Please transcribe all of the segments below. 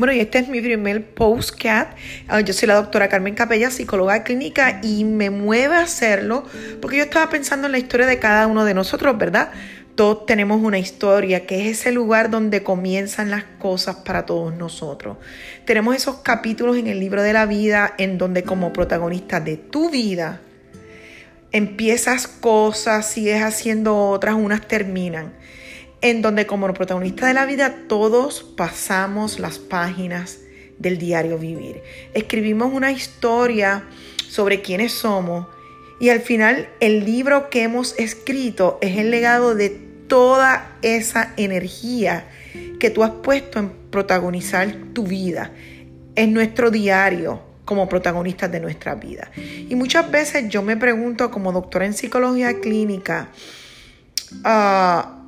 Bueno, y este es mi primer postcat. Ah, yo soy la doctora Carmen Capella, psicóloga clínica, y me mueve a hacerlo porque yo estaba pensando en la historia de cada uno de nosotros, ¿verdad? Todos tenemos una historia, que es ese lugar donde comienzan las cosas para todos nosotros. Tenemos esos capítulos en el libro de la vida en donde como protagonista de tu vida, empiezas cosas, sigues haciendo otras, unas terminan en donde como protagonista de la vida todos pasamos las páginas del diario vivir. Escribimos una historia sobre quiénes somos y al final el libro que hemos escrito es el legado de toda esa energía que tú has puesto en protagonizar tu vida. Es nuestro diario como protagonistas de nuestra vida. Y muchas veces yo me pregunto como doctora en psicología clínica, uh,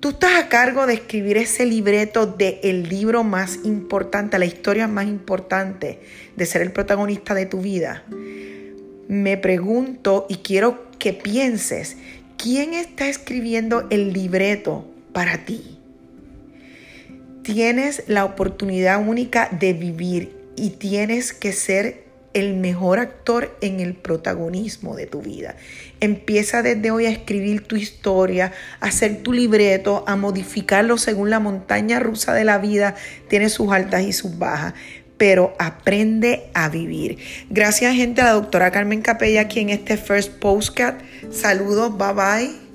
Tú estás a cargo de escribir ese libreto del el libro más importante, la historia más importante de ser el protagonista de tu vida. Me pregunto y quiero que pienses, ¿quién está escribiendo el libreto para ti? Tienes la oportunidad única de vivir y tienes que ser el mejor actor en el protagonismo de tu vida. Empieza desde hoy a escribir tu historia, a hacer tu libreto, a modificarlo según la montaña rusa de la vida tiene sus altas y sus bajas pero aprende a vivir. Gracias gente a la doctora Carmen Capella aquí en este First Postcard. Saludos, bye bye.